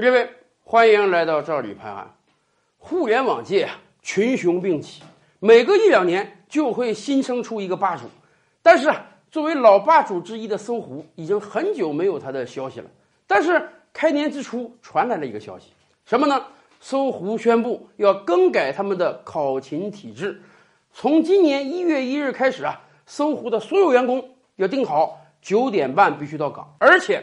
各位，欢迎来到这里拍案。互联网界，群雄并起，每隔一两年就会新生出一个霸主。但是，作为老霸主之一的搜狐，已经很久没有他的消息了。但是开年之初传来了一个消息，什么呢？搜狐宣布要更改他们的考勤体制，从今年一月一日开始啊，搜狐的所有员工要定好九点半必须到岗，而且。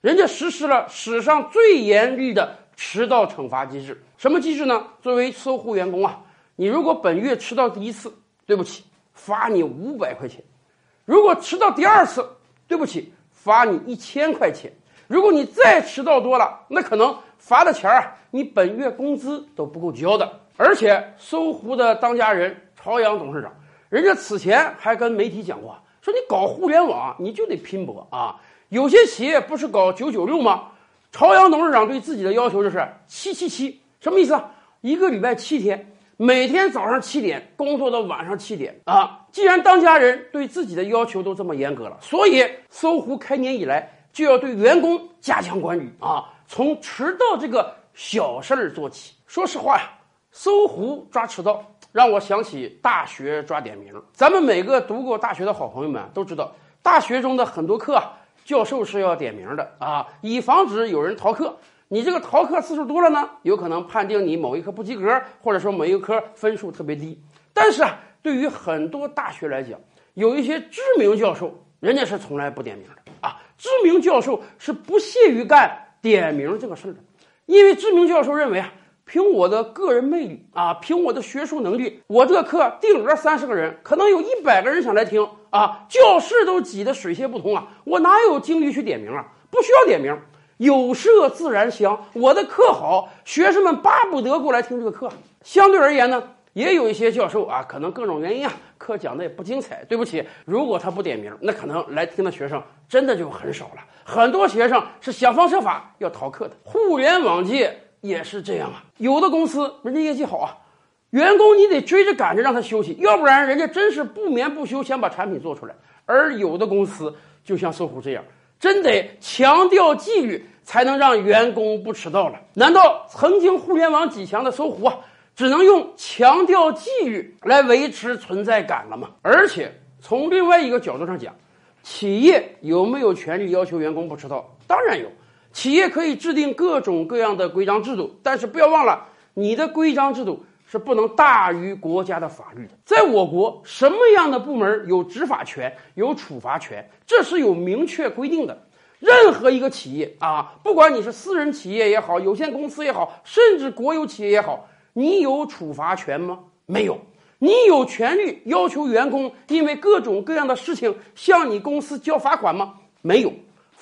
人家实施了史上最严厉的迟到惩罚机制，什么机制呢？作为搜狐员工啊，你如果本月迟到第一次，对不起，罚你五百块钱；如果迟到第二次，对不起，罚你一千块钱；如果你再迟到多了，那可能罚的钱啊，你本月工资都不够交的。而且，搜狐的当家人朝阳董事长，人家此前还跟媒体讲过，说你搞互联网你就得拼搏啊。有些企业不是搞九九六吗？朝阳董事长对自己的要求就是七七七，什么意思啊？一个礼拜七天，每天早上七点工作到晚上七点啊！既然当家人对自己的要求都这么严格了，所以搜狐开年以来就要对员工加强管理啊，从迟到这个小事儿做起。说实话呀，搜狐抓迟到让我想起大学抓点名。咱们每个读过大学的好朋友们都知道，大学中的很多课啊。教授是要点名的啊，以防止有人逃课。你这个逃课次数多了呢，有可能判定你某一科不及格，或者说某一科分数特别低。但是啊，对于很多大学来讲，有一些知名教授，人家是从来不点名的啊。知名教授是不屑于干点名这个事儿的，因为知名教授认为啊。凭我的个人魅力啊，凭我的学术能力，我这个课定额三十个人，可能有一百个人想来听啊，教室都挤得水泄不通啊，我哪有精力去点名啊？不需要点名，有麝自然香。我的课好，学生们巴不得过来听这个课。相对而言呢，也有一些教授啊，可能各种原因啊，课讲的也不精彩。对不起，如果他不点名，那可能来听的学生真的就很少了。很多学生是想方设法要逃课的。互联网界。也是这样啊，有的公司人家业绩好啊，员工你得追着赶着让他休息，要不然人家真是不眠不休想把产品做出来。而有的公司就像搜狐这样，真得强调纪律才能让员工不迟到了。难道曾经互联网几强的搜狐啊，只能用强调纪律来维持存在感了吗？而且从另外一个角度上讲，企业有没有权利要求员工不迟到？当然有。企业可以制定各种各样的规章制度，但是不要忘了，你的规章制度是不能大于国家的法律的。在我国，什么样的部门有执法权、有处罚权，这是有明确规定的。任何一个企业啊，不管你是私人企业也好，有限公司也好，甚至国有企业也好，你有处罚权吗？没有。你有权利要求员工因为各种各样的事情向你公司交罚款吗？没有。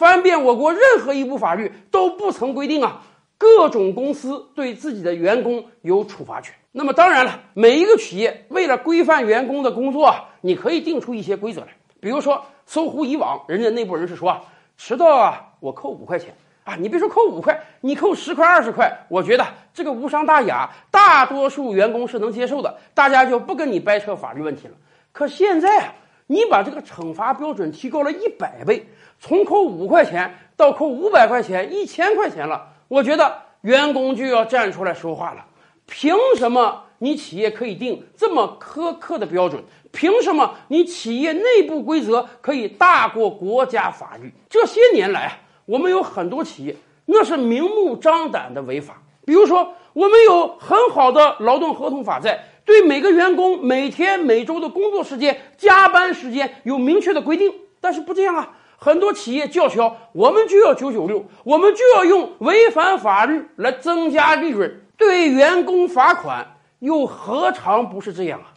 翻遍我国任何一部法律都不曾规定啊，各种公司对自己的员工有处罚权。那么当然了，每一个企业为了规范员工的工作，你可以定出一些规则来。比如说，搜狐以往人家内部人士说啊，迟到啊我扣五块钱啊，你别说扣五块，你扣十块二十块，我觉得这个无伤大雅，大多数员工是能接受的，大家就不跟你掰扯法律问题了。可现在啊，你把这个惩罚标准提高了一百倍。从扣五块钱到扣五百块钱、一千块钱了，我觉得员工就要站出来说话了。凭什么你企业可以定这么苛刻的标准？凭什么你企业内部规则可以大过国家法律？这些年来啊，我们有很多企业那是明目张胆的违法。比如说，我们有很好的劳动合同法在，对每个员工每天每周的工作时间、加班时间有明确的规定，但是不这样啊。很多企业叫嚣，我们就要九九六，我们就要用违反法律来增加利润，对员工罚款，又何尝不是这样啊？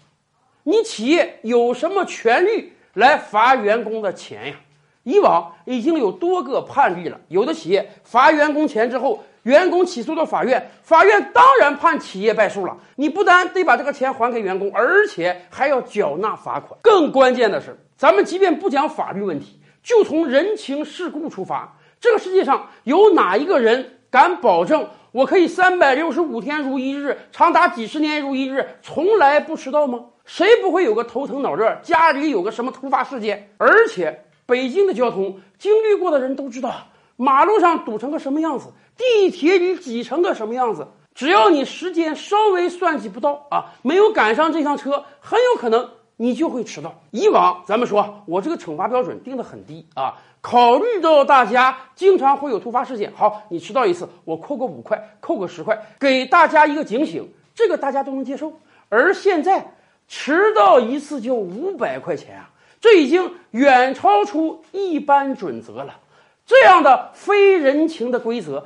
你企业有什么权利来罚员工的钱呀？以往已经有多个判例了，有的企业罚员工钱之后，员工起诉到法院，法院当然判企业败诉了。你不单得把这个钱还给员工，而且还要缴纳罚款。更关键的是，咱们即便不讲法律问题。就从人情世故出发，这个世界上有哪一个人敢保证我可以三百六十五天如一日，长达几十年如一日，从来不迟到吗？谁不会有个头疼脑热，家里有个什么突发事件？而且北京的交通，经历过的人都知道，马路上堵成个什么样子，地铁里挤成个什么样子。只要你时间稍微算计不到啊，没有赶上这趟车，很有可能你就会迟到。以往咱们说我这个惩罚标准定的很低啊，考虑到大家经常会有突发事件，好，你迟到一次，我扣个五块，扣个十块，给大家一个警醒，这个大家都能接受。而现在迟到一次就五百块钱啊，这已经远超出一般准则了。这样的非人情的规则。